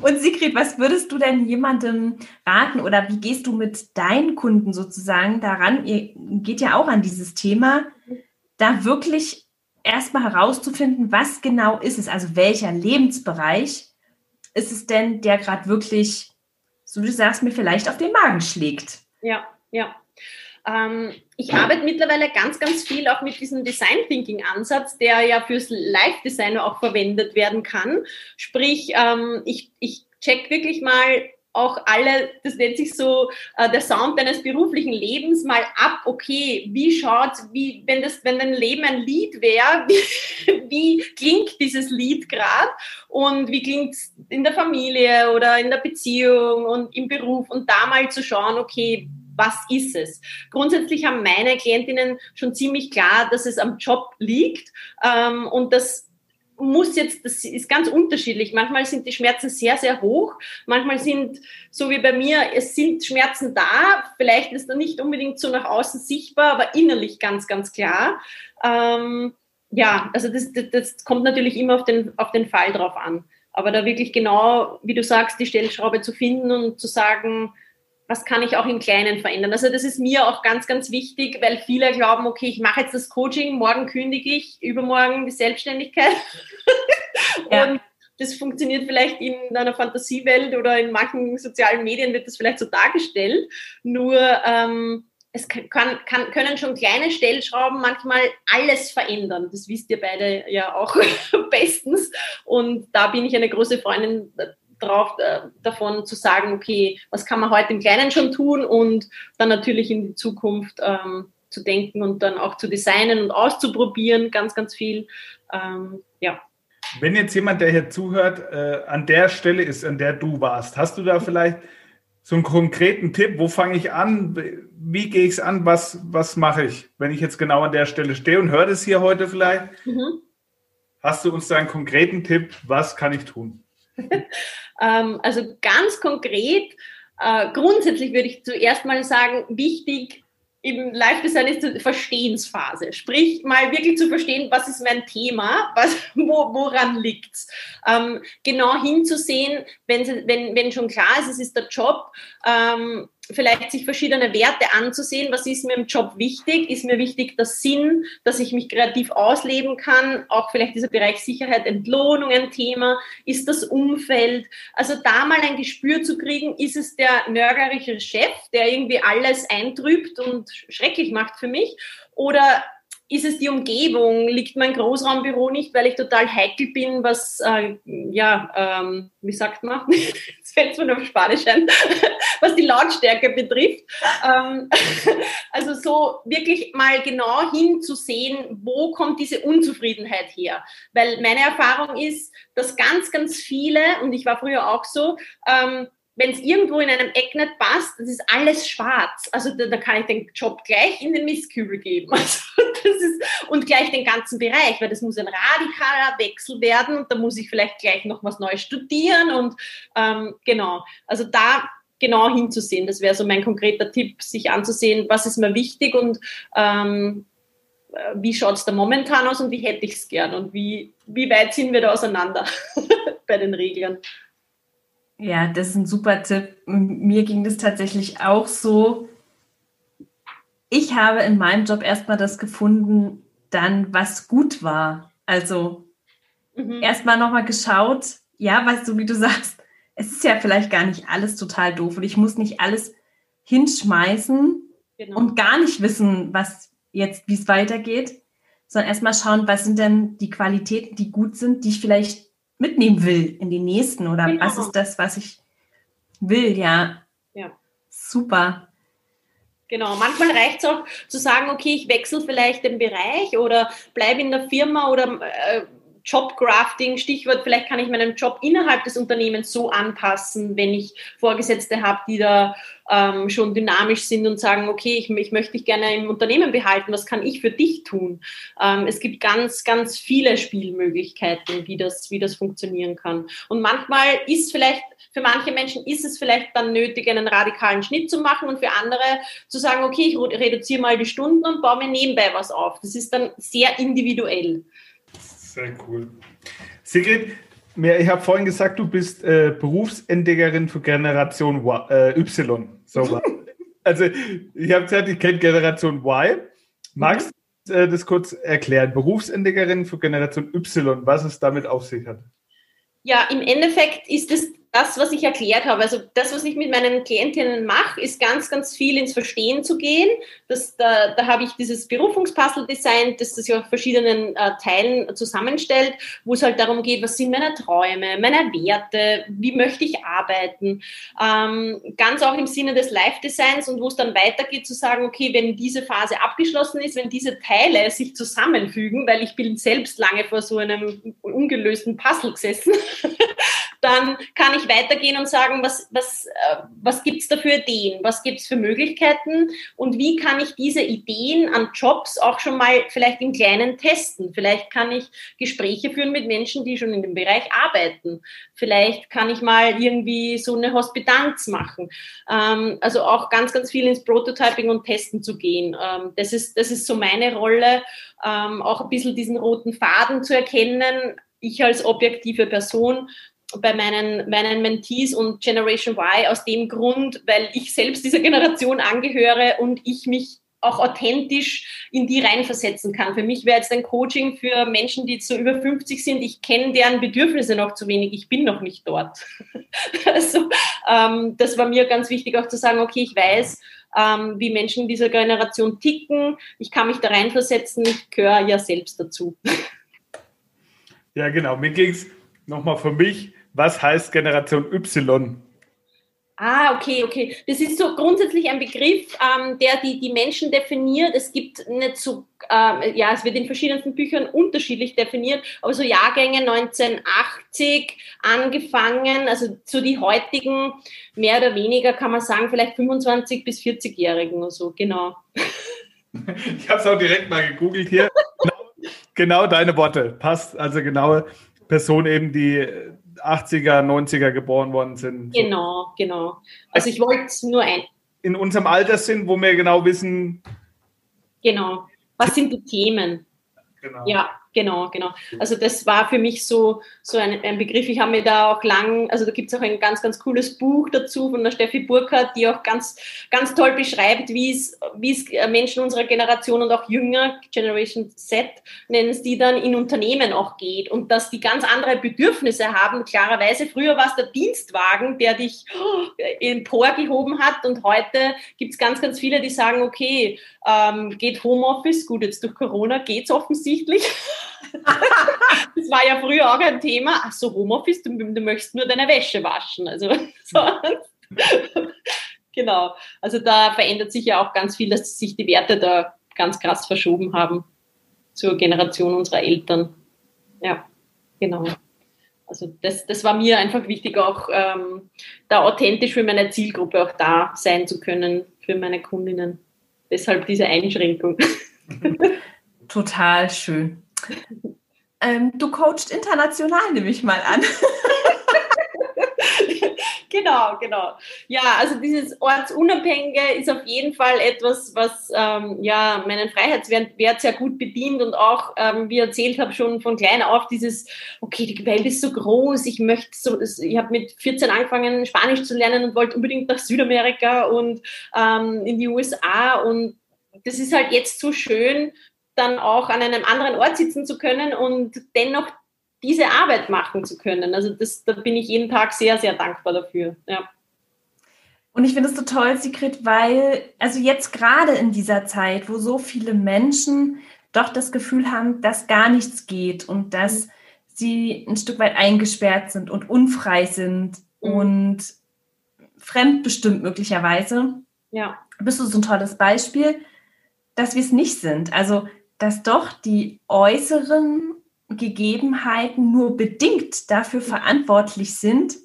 Und Sigrid, was würdest du denn jemandem raten oder wie gehst du mit deinen Kunden sozusagen daran? Ihr geht ja auch an dieses Thema, da wirklich erstmal herauszufinden, was genau ist es, also welcher Lebensbereich ist es denn, der gerade wirklich, so wie du sagst, mir vielleicht auf den Magen schlägt. Ja, ja. Ähm, ich arbeite mittlerweile ganz, ganz viel auch mit diesem Design Thinking Ansatz, der ja fürs Live-Design auch verwendet werden kann. Sprich, ähm, ich, ich check wirklich mal auch alle, das nennt sich so äh, der Sound deines beruflichen Lebens mal ab, okay, wie schaut's, wie, wenn das, wenn dein Leben ein Lied wäre, wie, wie klingt dieses Lied gerade und wie klingt's in der Familie oder in der Beziehung und im Beruf und da mal zu schauen, okay, was ist es? Grundsätzlich haben meine Klientinnen schon ziemlich klar, dass es am Job liegt ähm, und das muss jetzt, das ist ganz unterschiedlich. Manchmal sind die Schmerzen sehr, sehr hoch. Manchmal sind, so wie bei mir, es sind Schmerzen da. Vielleicht ist er nicht unbedingt so nach außen sichtbar, aber innerlich ganz, ganz klar. Ähm, ja, also das, das, das kommt natürlich immer auf den, auf den Fall drauf an. Aber da wirklich genau, wie du sagst, die Stellschraube zu finden und zu sagen, was kann ich auch im Kleinen verändern. Also das ist mir auch ganz, ganz wichtig, weil viele glauben, okay, ich mache jetzt das Coaching, morgen kündige ich, übermorgen die Selbstständigkeit. Ja. Und das funktioniert vielleicht in einer Fantasiewelt oder in manchen sozialen Medien wird das vielleicht so dargestellt. Nur ähm, es kann, kann, können schon kleine Stellschrauben manchmal alles verändern. Das wisst ihr beide ja auch bestens. Und da bin ich eine große Freundin drauf, äh, davon zu sagen, okay, was kann man heute im Kleinen schon tun und dann natürlich in die Zukunft ähm, zu denken und dann auch zu designen und auszuprobieren, ganz, ganz viel. Ähm, ja. Wenn jetzt jemand, der hier zuhört, äh, an der Stelle ist, an der du warst, hast du da vielleicht so einen konkreten Tipp? Wo fange ich an? Wie gehe ich es an? Was, was mache ich, wenn ich jetzt genau an der Stelle stehe und höre das hier heute vielleicht? Mhm. hast du uns da einen konkreten Tipp? Was kann ich tun? ähm, also ganz konkret, äh, grundsätzlich würde ich zuerst mal sagen, wichtig im Live-Design ist die Verstehensphase. Sprich, mal wirklich zu verstehen, was ist mein Thema, was, wo, woran liegt's. Ähm, genau hinzusehen, wenn, wenn, wenn schon klar ist, es ist der Job, ähm, vielleicht sich verschiedene Werte anzusehen. Was ist mir im Job wichtig? Ist mir wichtig der Sinn, dass ich mich kreativ ausleben kann? Auch vielleicht dieser Bereich Sicherheit, Entlohnung ein Thema? Ist das Umfeld? Also da mal ein Gespür zu kriegen, ist es der nörgerische Chef, der irgendwie alles eintrübt und schrecklich macht für mich? Oder ist es die Umgebung? Liegt mein Großraumbüro nicht, weil ich total heikel bin, was, äh, ja, ähm, wie sagt man? Fällt es mir auf Spanisch ein, was die Lautstärke betrifft. Ähm, also so wirklich mal genau hinzusehen, wo kommt diese Unzufriedenheit her? Weil meine Erfahrung ist, dass ganz, ganz viele, und ich war früher auch so, ähm, wenn es irgendwo in einem Eck nicht passt, das ist alles schwarz. Also da, da kann ich den Job gleich in den Mistkübel geben. Also ist, und gleich den ganzen Bereich, weil das muss ein radikaler Wechsel werden und da muss ich vielleicht gleich noch was Neues studieren und ähm, genau. Also da genau hinzusehen, das wäre so mein konkreter Tipp, sich anzusehen, was ist mir wichtig und ähm, wie schaut es da momentan aus und wie hätte ich es gern und wie, wie weit sind wir da auseinander bei den Regeln. Ja, das ist ein super Tipp. Mir ging das tatsächlich auch so. Ich habe in meinem Job erstmal das gefunden, dann was gut war. Also mhm. erstmal nochmal geschaut, ja, weißt du, wie du sagst, es ist ja vielleicht gar nicht alles total doof und ich muss nicht alles hinschmeißen genau. und gar nicht wissen, was jetzt, wie es weitergeht, sondern erstmal schauen, was sind denn die Qualitäten, die gut sind, die ich vielleicht mitnehmen will in den nächsten oder genau. was ist das, was ich will, ja. Ja. Super. Genau, manchmal reicht es auch zu sagen, okay, ich wechsle vielleicht den Bereich oder bleibe in der Firma oder äh, Jobgrafting, Stichwort, vielleicht kann ich meinen Job innerhalb des Unternehmens so anpassen, wenn ich Vorgesetzte habe, die da ähm, schon dynamisch sind und sagen, okay, ich, ich, möchte dich gerne im Unternehmen behalten, was kann ich für dich tun? Ähm, es gibt ganz, ganz viele Spielmöglichkeiten, wie das, wie das funktionieren kann. Und manchmal ist vielleicht, für manche Menschen ist es vielleicht dann nötig, einen radikalen Schnitt zu machen und für andere zu sagen, okay, ich reduziere mal die Stunden und baue mir nebenbei was auf. Das ist dann sehr individuell. Sehr cool. Sigrid, ich habe vorhin gesagt, du bist äh, Berufsentdeckerin für Generation y, äh, Y. So also ich habe gesagt, ich kenne Generation Y. Magst du äh, das kurz erklären? Berufsentdeckerin für Generation Y, was es damit auf sich hat? Ja, im Endeffekt ist es das, was ich erklärt habe, also das, was ich mit meinen Klientinnen mache, ist ganz, ganz viel ins Verstehen zu gehen. Das, da, da habe ich dieses Berufungspuzzle designt, das das ja auf verschiedenen äh, Teilen zusammenstellt, wo es halt darum geht, was sind meine Träume, meine Werte, wie möchte ich arbeiten. Ähm, ganz auch im Sinne des Live-Designs und wo es dann weitergeht, zu sagen, okay, wenn diese Phase abgeschlossen ist, wenn diese Teile sich zusammenfügen, weil ich bin selbst lange vor so einem ungelösten Puzzle gesessen, dann kann ich weitergehen und sagen, was, was, äh, was gibt es da für Ideen, was gibt es für Möglichkeiten und wie kann ich diese Ideen an Jobs auch schon mal vielleicht im Kleinen testen. Vielleicht kann ich Gespräche führen mit Menschen, die schon in dem Bereich arbeiten. Vielleicht kann ich mal irgendwie so eine Hospitanz machen. Ähm, also auch ganz, ganz viel ins Prototyping und Testen zu gehen. Ähm, das, ist, das ist so meine Rolle, ähm, auch ein bisschen diesen roten Faden zu erkennen. Ich als objektive Person bei meinen, meinen Mentees und Generation Y aus dem Grund, weil ich selbst dieser Generation angehöre und ich mich auch authentisch in die reinversetzen kann. Für mich wäre jetzt ein Coaching für Menschen, die so über 50 sind. Ich kenne deren Bedürfnisse noch zu wenig. Ich bin noch nicht dort. also, ähm, das war mir ganz wichtig auch zu sagen, okay, ich weiß, ähm, wie Menschen dieser Generation ticken. Ich kann mich da reinversetzen. Ich gehöre ja selbst dazu. Ja, genau. Mir ging es nochmal für mich was heißt Generation Y? Ah, okay, okay. Das ist so grundsätzlich ein Begriff, ähm, der die, die Menschen definiert. Es gibt nicht so, äh, ja, es wird in verschiedenen Büchern unterschiedlich definiert, aber so Jahrgänge 1980 angefangen, also so die heutigen, mehr oder weniger kann man sagen, vielleicht 25 bis 40-Jährigen oder so, genau. Ich habe es auch direkt mal gegoogelt hier. genau deine Worte. Passt. Also genaue Person eben, die 80er, 90er geboren worden sind. Genau, genau. Also ich wollte nur ein. In unserem Alter sind, wo wir genau wissen. Genau. Was sind die Themen? Genau. Ja, Genau, genau. Also das war für mich so, so ein, ein Begriff. Ich habe mir da auch lang, also da gibt es auch ein ganz, ganz cooles Buch dazu von der Steffi Burkhardt, die auch ganz, ganz toll beschreibt, wie es, wie es Menschen unserer Generation und auch jünger, Generation Z, nennen es die dann, in Unternehmen auch geht und dass die ganz andere Bedürfnisse haben. Klarerweise, früher war es der Dienstwagen, der dich emporgehoben hat und heute gibt es ganz, ganz viele, die sagen, okay, ähm, geht Homeoffice, gut, jetzt durch Corona geht es offensichtlich. Das war ja früher auch ein Thema. Ach so, Homeoffice, du, du möchtest nur deine Wäsche waschen. Also, so. genau. Also da verändert sich ja auch ganz viel, dass sich die Werte da ganz krass verschoben haben zur Generation unserer Eltern. Ja, genau. Also das, das war mir einfach wichtig, auch ähm, da authentisch für meine Zielgruppe auch da sein zu können, für meine Kundinnen. Deshalb diese Einschränkung. Total schön. Ähm, du coachst international, nehme ich mal an. genau, genau. Ja, also dieses Ortsunabhängige ist auf jeden Fall etwas, was ähm, ja meinen Freiheitswert sehr gut bedient und auch, ähm, wie erzählt habe, schon von klein auf dieses, okay, die Welt ist so groß, ich möchte so, ich habe mit 14 angefangen, Spanisch zu lernen und wollte unbedingt nach Südamerika und ähm, in die USA und das ist halt jetzt so schön, dann auch an einem anderen Ort sitzen zu können und dennoch diese Arbeit machen zu können. Also das, da bin ich jeden Tag sehr, sehr dankbar dafür. Ja. Und ich finde es so toll, Sigrid, weil, also jetzt gerade in dieser Zeit, wo so viele Menschen doch das Gefühl haben, dass gar nichts geht und dass mhm. sie ein Stück weit eingesperrt sind und unfrei sind mhm. und fremdbestimmt möglicherweise, ja. bist du so ein tolles Beispiel, dass wir es nicht sind. Also dass doch die äußeren Gegebenheiten nur bedingt dafür verantwortlich sind,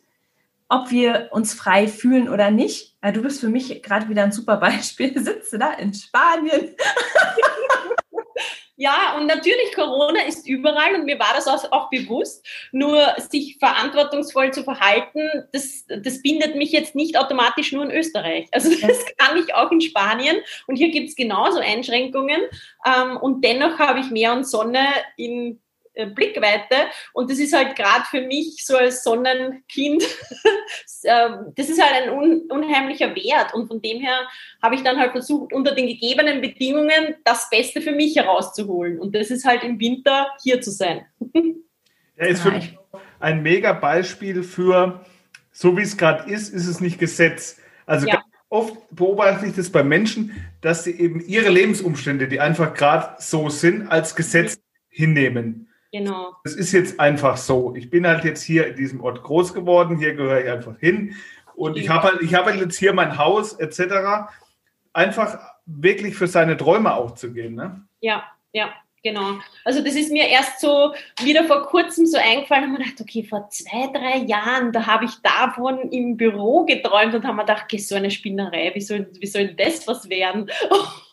ob wir uns frei fühlen oder nicht. Du bist für mich gerade wieder ein super Beispiel. Sitze da in Spanien. Ja, und natürlich, Corona ist überall und mir war das auch, auch, bewusst. Nur sich verantwortungsvoll zu verhalten, das, das bindet mich jetzt nicht automatisch nur in Österreich. Also das kann ich auch in Spanien und hier gibt es genauso Einschränkungen. Ähm, und dennoch habe ich Meer und Sonne in Blickweite. Und das ist halt gerade für mich so als Sonnenkind, ähm, das ist halt ein unheimlicher Wert. Und von dem her habe ich dann halt versucht, unter den gegebenen Bedingungen das Beste für mich herauszuholen. Und das ist halt im Winter hier zu sein. Ja, ist für mich ein mega Beispiel für, so wie es gerade ist, ist es nicht Gesetz. Also ja. oft beobachte ich das bei Menschen, dass sie eben ihre Lebensumstände, die einfach gerade so sind, als Gesetz hinnehmen. Genau. Es ist jetzt einfach so. Ich bin halt jetzt hier in diesem Ort groß geworden, hier gehöre ich einfach hin. Und ich habe halt, ich habe halt jetzt hier mein Haus etc. Einfach wirklich für seine Träume auch zu gehen. Ne? Ja, ja. Genau. Also das ist mir erst so wieder vor kurzem so eingefallen und man dachte, okay, vor zwei, drei Jahren, da habe ich davon im Büro geträumt und haben mir gedacht, okay, so eine Spinnerei, wie soll, wie soll das was werden?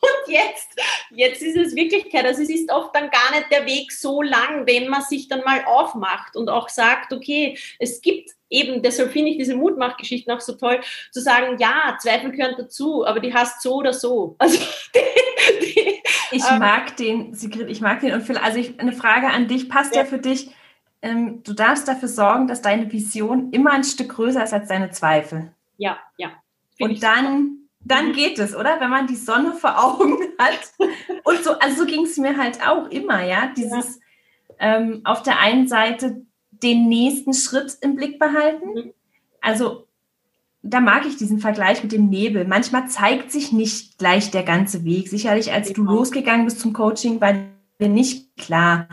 Und jetzt, jetzt ist es Wirklichkeit. Also es ist oft dann gar nicht der Weg so lang, wenn man sich dann mal aufmacht und auch sagt, okay, es gibt eben, deshalb finde ich diese Mutmachgeschichten auch so toll, zu sagen, ja, Zweifel gehören dazu, aber die hast so oder so. Also die, die, ich ähm, mag den, Sigrid, ich mag den. Und für, also ich, eine Frage an dich, passt ja, ja für dich, ähm, du darfst dafür sorgen, dass deine Vision immer ein Stück größer ist als deine Zweifel. Ja, ja. Und dann, dann mhm. geht es, oder? Wenn man die Sonne vor Augen hat. Und so, also so ging es mir halt auch immer, ja. Dieses ja. Ähm, auf der einen Seite den nächsten Schritt im Blick behalten. Mhm. Also da mag ich diesen Vergleich mit dem Nebel. Manchmal zeigt sich nicht gleich der ganze Weg. Sicherlich, als du genau. losgegangen bist zum Coaching, war dir nicht klar,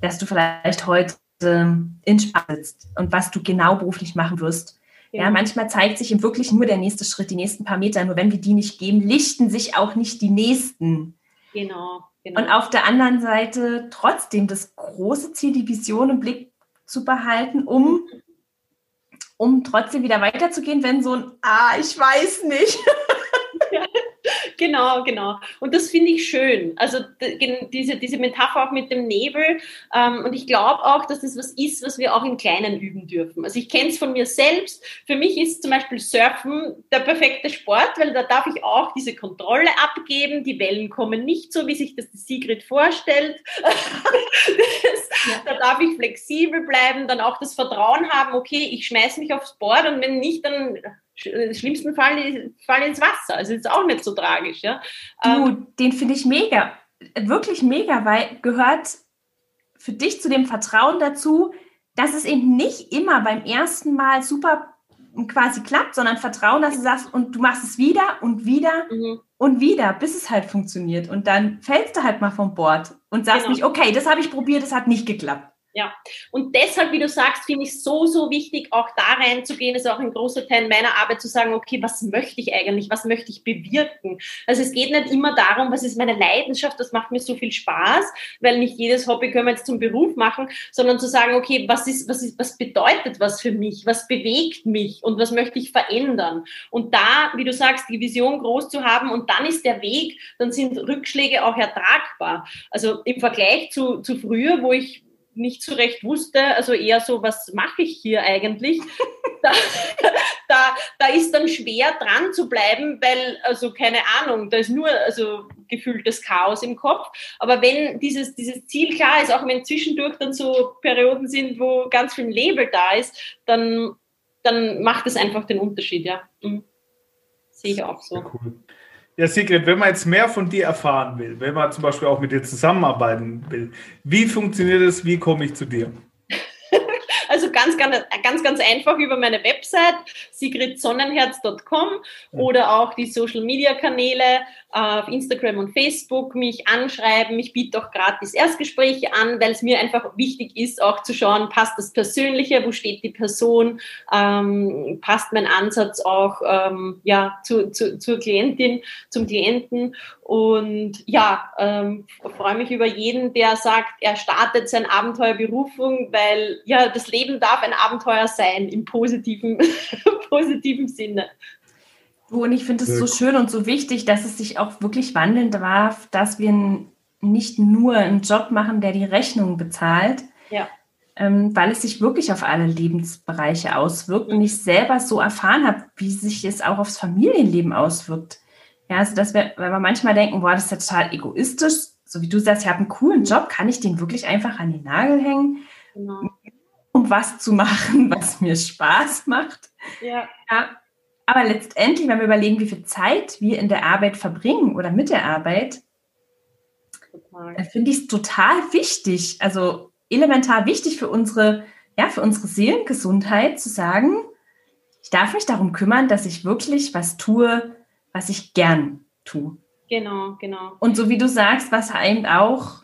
dass du vielleicht heute in Spanien sitzt und was du genau beruflich machen wirst. Ja, manchmal zeigt sich im wirklich nur der nächste Schritt, die nächsten paar Meter. Nur wenn wir die nicht geben, lichten sich auch nicht die nächsten. Genau, genau. Und auf der anderen Seite trotzdem das große Ziel, die Vision im Blick zu behalten, um um trotzdem wieder weiterzugehen, wenn so ein Ah, ich weiß nicht. genau, genau. Und das finde ich schön. Also diese, diese Metapher auch mit dem Nebel. Ähm, und ich glaube auch, dass das was ist, was wir auch im Kleinen üben dürfen. Also ich kenne es von mir selbst. Für mich ist zum Beispiel Surfen der perfekte Sport, weil da darf ich auch diese Kontrolle abgeben. Die Wellen kommen nicht so, wie sich das die Sigrid vorstellt. das, ja. Da darf ich flexibel bleiben, dann auch das Vertrauen haben, okay, ich schmeiße mich aufs Board und wenn nicht, dann im schlimmsten Fall fallen ins Wasser. Also ist auch nicht so tragisch. Ja? Du, ähm, den finde ich mega, wirklich mega, weil gehört für dich zu dem Vertrauen dazu, dass es eben nicht immer beim ersten Mal super quasi klappt, sondern Vertrauen, dass du sagst, und du machst es wieder und wieder mhm. und wieder, bis es halt funktioniert. Und dann fällst du halt mal vom Bord und sagst genau. nicht, okay, das habe ich probiert, das hat nicht geklappt. Ja, und deshalb, wie du sagst, finde ich so, so wichtig, auch da reinzugehen, ist auch ein großer Teil meiner Arbeit zu sagen, okay, was möchte ich eigentlich, was möchte ich bewirken? Also es geht nicht immer darum, was ist meine Leidenschaft, das macht mir so viel Spaß, weil nicht jedes Hobby können wir jetzt zum Beruf machen, sondern zu sagen, okay, was ist, was ist, was bedeutet was für mich, was bewegt mich und was möchte ich verändern? Und da, wie du sagst, die Vision groß zu haben und dann ist der Weg, dann sind Rückschläge auch ertragbar. Also im Vergleich zu, zu früher, wo ich nicht so recht wusste, also eher so, was mache ich hier eigentlich? da, da, da ist dann schwer dran zu bleiben, weil, also keine Ahnung, da ist nur also gefühltes Chaos im Kopf. Aber wenn dieses, dieses Ziel klar ist, auch wenn zwischendurch dann so Perioden sind, wo ganz viel Label da ist, dann, dann macht es einfach den Unterschied, ja. Mhm. Sehe ich auch so. Cool. Ja, Sigrid, wenn man jetzt mehr von dir erfahren will, wenn man zum Beispiel auch mit dir zusammenarbeiten will, wie funktioniert das? Wie komme ich zu dir? Also ganz, ganz, ganz, ganz einfach über meine Website sigridsonnenherz.com mhm. oder auch die Social Media Kanäle auf Instagram und Facebook mich anschreiben. Ich biete auch gratis Erstgespräche an, weil es mir einfach wichtig ist, auch zu schauen, passt das Persönliche, wo steht die Person, ähm, passt mein Ansatz auch ähm, ja, zu, zu, zur Klientin, zum Klienten. Und ja, ähm, freue mich über jeden, der sagt, er startet sein Abenteuer Berufung, weil ja, das Leben darf ein Abenteuer sein im positiven, positiven Sinne. Und ich finde es so schön und so wichtig, dass es sich auch wirklich wandeln darf, dass wir nicht nur einen Job machen, der die Rechnung bezahlt, ja. ähm, weil es sich wirklich auf alle Lebensbereiche auswirkt und ich selber so erfahren habe, wie sich es auch aufs Familienleben auswirkt. Ja, also dass wir, weil wir manchmal denken, boah, das ist ja total egoistisch, so wie du sagst, ich habe einen coolen Job, kann ich den wirklich einfach an den Nagel hängen, genau. Um was zu machen, was mir Spaß macht. Ja. ja aber letztendlich, wenn wir überlegen, wie viel Zeit wir in der Arbeit verbringen oder mit der Arbeit, dann finde ich es total wichtig, also elementar wichtig für unsere, ja, für unsere Seelengesundheit zu sagen, ich darf mich darum kümmern, dass ich wirklich was tue, was ich gern tue. Genau, genau. Und so wie du sagst, was einem auch,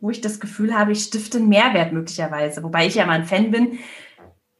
wo ich das Gefühl habe, ich stifte einen Mehrwert möglicherweise, wobei ich ja mal ein Fan bin,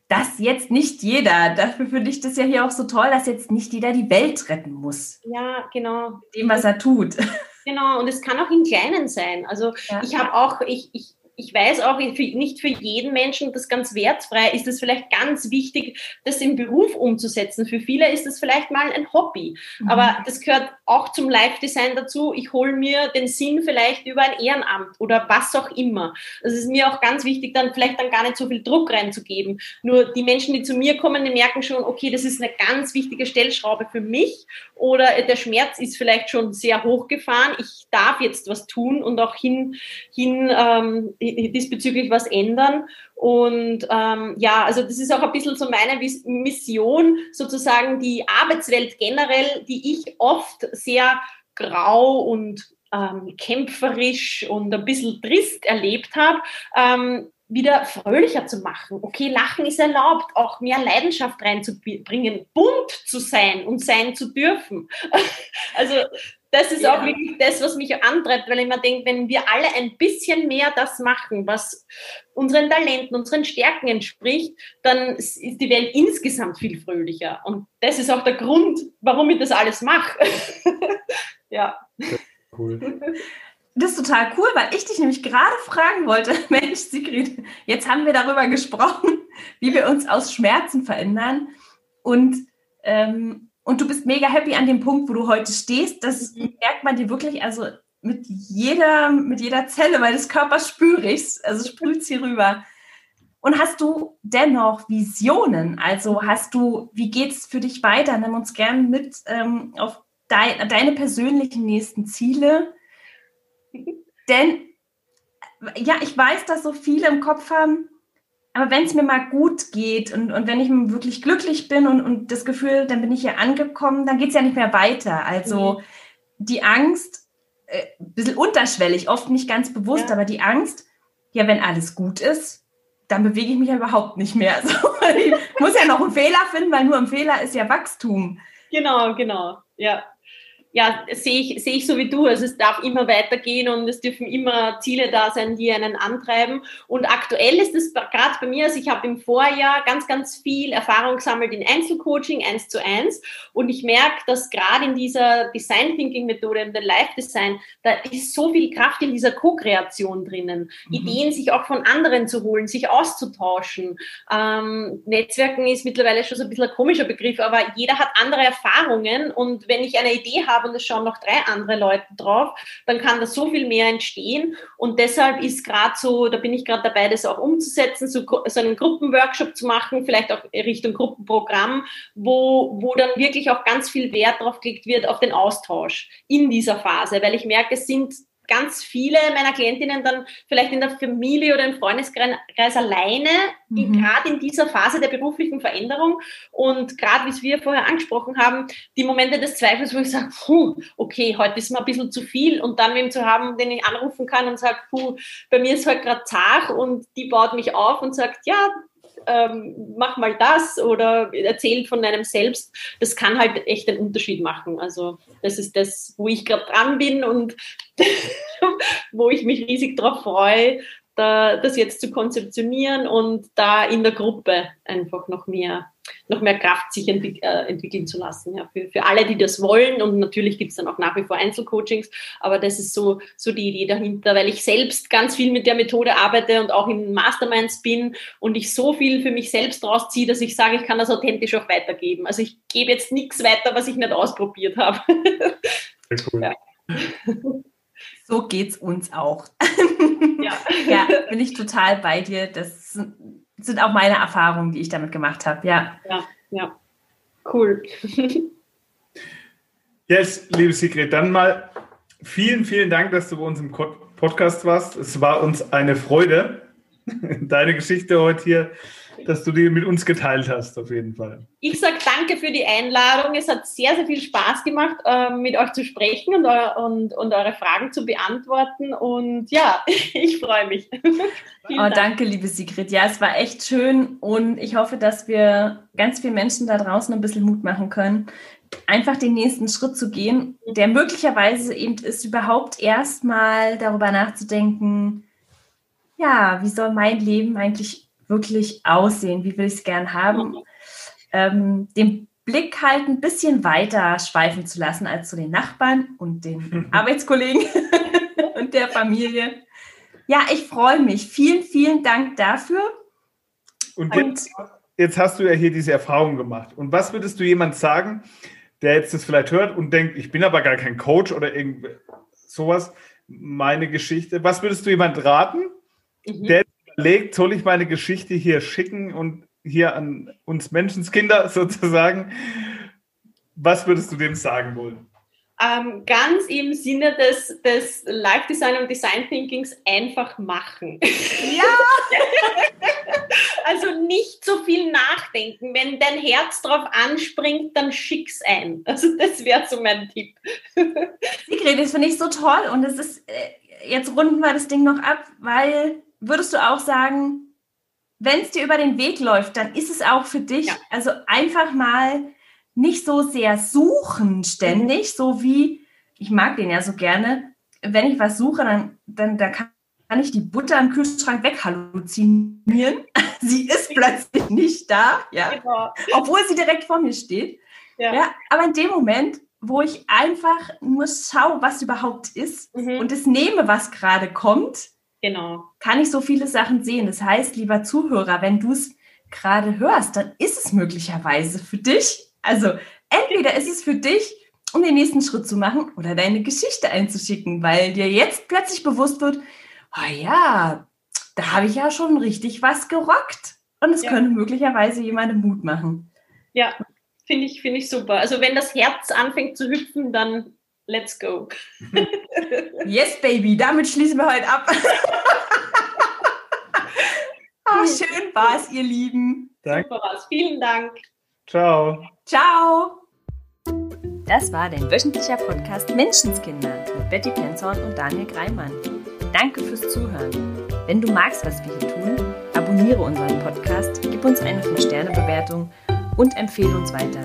dass jetzt nicht jeder, dafür finde ich das ja hier auch so toll, dass jetzt nicht jeder die Welt retten muss. Ja, genau. Mit dem, was er tut. Genau, und es kann auch im Kleinen sein. Also ja. ich habe auch, ich, ich, ich weiß auch, nicht für jeden Menschen, das ganz wertfrei ist es vielleicht ganz wichtig, das im Beruf umzusetzen. Für viele ist es vielleicht mal ein Hobby. Mhm. Aber das gehört auch zum Live-Design dazu. Ich hole mir den Sinn vielleicht über ein Ehrenamt oder was auch immer. Das ist mir auch ganz wichtig, dann vielleicht dann gar nicht so viel Druck reinzugeben. Nur die Menschen, die zu mir kommen, die merken schon, okay, das ist eine ganz wichtige Stellschraube für mich oder der Schmerz ist vielleicht schon sehr hochgefahren. Ich darf jetzt was tun und auch hin, hin ähm, diesbezüglich was ändern. Und ähm, ja, also das ist auch ein bisschen so meine Mission, sozusagen die Arbeitswelt generell, die ich oft sehr grau und ähm, kämpferisch und ein bisschen trist erlebt habe, ähm, wieder fröhlicher zu machen. Okay, Lachen ist erlaubt, auch mehr Leidenschaft reinzubringen, bunt zu sein und sein zu dürfen. Also das ist ja. auch wirklich das, was mich antreibt, weil ich mir denke, wenn wir alle ein bisschen mehr das machen, was unseren Talenten, unseren Stärken entspricht, dann ist die Welt insgesamt viel fröhlicher. Und das ist auch der Grund, warum ich das alles mache. ja. Cool. Das ist total cool, weil ich dich nämlich gerade fragen wollte, Mensch, Sigrid, jetzt haben wir darüber gesprochen, wie wir uns aus Schmerzen verändern. Und ähm, und du bist mega happy an dem Punkt, wo du heute stehst. Das mhm. merkt man dir wirklich, also mit jeder, mit jeder Zelle meines Körpers spüre ich es, also sprüht es hier rüber. Und hast du dennoch Visionen? Also hast du, wie geht es für dich weiter? Nimm uns gerne mit ähm, auf dein, deine persönlichen nächsten Ziele. Denn ja, ich weiß, dass so viele im Kopf haben, aber wenn es mir mal gut geht und, und wenn ich wirklich glücklich bin und, und das Gefühl, dann bin ich hier angekommen, dann geht es ja nicht mehr weiter. Also mhm. die Angst, äh, ein bisschen unterschwellig, oft nicht ganz bewusst, ja. aber die Angst, ja, wenn alles gut ist, dann bewege ich mich ja überhaupt nicht mehr. Also, ich muss ja noch einen Fehler finden, weil nur ein Fehler ist ja Wachstum. Genau, genau, ja ja, sehe ich, sehe ich so wie du. Also es darf immer weitergehen und es dürfen immer Ziele da sein, die einen antreiben. Und aktuell ist es gerade bei mir, also ich habe im Vorjahr ganz, ganz viel Erfahrung gesammelt in Einzelcoaching, eins zu eins. Und ich merke, dass gerade in dieser Design Thinking Methode, in der Life Design, da ist so viel Kraft in dieser Co-Kreation drinnen. Mhm. Ideen sich auch von anderen zu holen, sich auszutauschen. Ähm, Netzwerken ist mittlerweile schon so ein bisschen ein komischer Begriff, aber jeder hat andere Erfahrungen. Und wenn ich eine Idee habe, habe und es schauen noch drei andere Leute drauf, dann kann da so viel mehr entstehen. Und deshalb ist gerade so, da bin ich gerade dabei, das auch umzusetzen, so, so einen Gruppenworkshop zu machen, vielleicht auch Richtung Gruppenprogramm, wo, wo dann wirklich auch ganz viel Wert drauf gelegt wird, auf den Austausch in dieser Phase, weil ich merke, es sind ganz viele meiner Klientinnen dann vielleicht in der Familie oder im Freundeskreis alleine, mhm. gerade in dieser Phase der beruflichen Veränderung und gerade, wie es wir vorher angesprochen haben, die Momente des Zweifels, wo ich sage, puh, okay, heute ist mir ein bisschen zu viel und dann wem zu haben, den ich anrufen kann und sage, puh, bei mir ist heute gerade zart und die baut mich auf und sagt, ja, ähm, mach mal das oder erzählt von deinem Selbst, das kann halt echt einen Unterschied machen. Also das ist das, wo ich gerade dran bin und wo ich mich riesig darauf freue, da, das jetzt zu konzeptionieren und da in der Gruppe einfach noch mehr noch mehr Kraft sich entwick äh, entwickeln zu lassen. Ja, für, für alle, die das wollen. Und natürlich gibt es dann auch nach wie vor Einzelcoachings, aber das ist so, so die Idee dahinter, weil ich selbst ganz viel mit der Methode arbeite und auch in Masterminds bin und ich so viel für mich selbst rausziehe, dass ich sage, ich kann das authentisch auch weitergeben. Also ich gebe jetzt nichts weiter, was ich nicht ausprobiert habe. Sehr cool. Ja. So geht's uns auch. Ja. ja, bin ich total bei dir. Das sind auch meine Erfahrungen, die ich damit gemacht habe. Ja. Ja, ja. Cool. yes, liebe Sigrid, dann mal vielen, vielen Dank, dass du bei uns im Podcast warst. Es war uns eine Freude, deine Geschichte heute hier dass du die mit uns geteilt hast, auf jeden Fall. Ich sage danke für die Einladung. Es hat sehr, sehr viel Spaß gemacht, ähm, mit euch zu sprechen und, und, und eure Fragen zu beantworten. Und ja, ich freue mich. oh, Dank. danke, liebe Sigrid. Ja, es war echt schön und ich hoffe, dass wir ganz vielen Menschen da draußen ein bisschen Mut machen können, einfach den nächsten Schritt zu gehen, der möglicherweise eben ist, überhaupt erstmal darüber nachzudenken, ja, wie soll mein Leben eigentlich wirklich aussehen? Wie will ich es gern haben? Ähm, den Blick halt ein bisschen weiter schweifen zu lassen als zu den Nachbarn und den Arbeitskollegen und der Familie. Ja, ich freue mich. Vielen, vielen Dank dafür. Und jetzt, jetzt hast du ja hier diese Erfahrung gemacht. Und was würdest du jemand sagen, der jetzt das vielleicht hört und denkt, ich bin aber gar kein Coach oder irgend sowas, meine Geschichte. Was würdest du jemand raten, mhm. der überlegt, soll ich meine Geschichte hier schicken und hier an uns Menschenskinder sozusagen? Was würdest du dem sagen wollen? Ähm, ganz im Sinne des, des Life Design und Design Thinkings einfach machen. Ja! also nicht so viel nachdenken. Wenn dein Herz drauf anspringt, dann schick's ein. Also das wäre so mein Tipp. Sigrid, das finde ich so toll und es ist, äh, jetzt runden wir das Ding noch ab, weil würdest du auch sagen, wenn es dir über den Weg läuft, dann ist es auch für dich, ja. also einfach mal nicht so sehr suchen ständig, so wie, ich mag den ja so gerne, wenn ich was suche, dann, dann da kann, kann ich die Butter im Kühlschrank weghalluzinieren. sie ist plötzlich nicht da, ja, genau. obwohl sie direkt vor mir steht. Ja. ja. aber in dem Moment, wo ich einfach nur schaue, was überhaupt ist mhm. und es nehme, was gerade kommt, Genau. Kann ich so viele Sachen sehen. Das heißt, lieber Zuhörer, wenn du es gerade hörst, dann ist es möglicherweise für dich Also, entweder ist es für dich, um den nächsten Schritt zu machen oder deine Geschichte einzuschicken, weil dir jetzt plötzlich bewusst wird, oh ja, da habe ich ja schon richtig was gerockt. Und es ja. könnte möglicherweise jemandem Mut machen. Ja, finde ich, find ich super. Also wenn das Herz anfängt zu hüpfen, dann let's go. yes, Baby, damit schließen wir heute ab. oh, schön war's, ihr Lieben. Danke. Super war's. Vielen Dank. Ciao. Ciao. Das war dein wöchentlicher Podcast Menschenskinder mit Betty Penzorn und Daniel Greimann. Danke fürs Zuhören. Wenn du magst, was wir hier tun, abonniere unseren Podcast, gib uns eine 5-Sterne-Bewertung und empfehle uns weiter.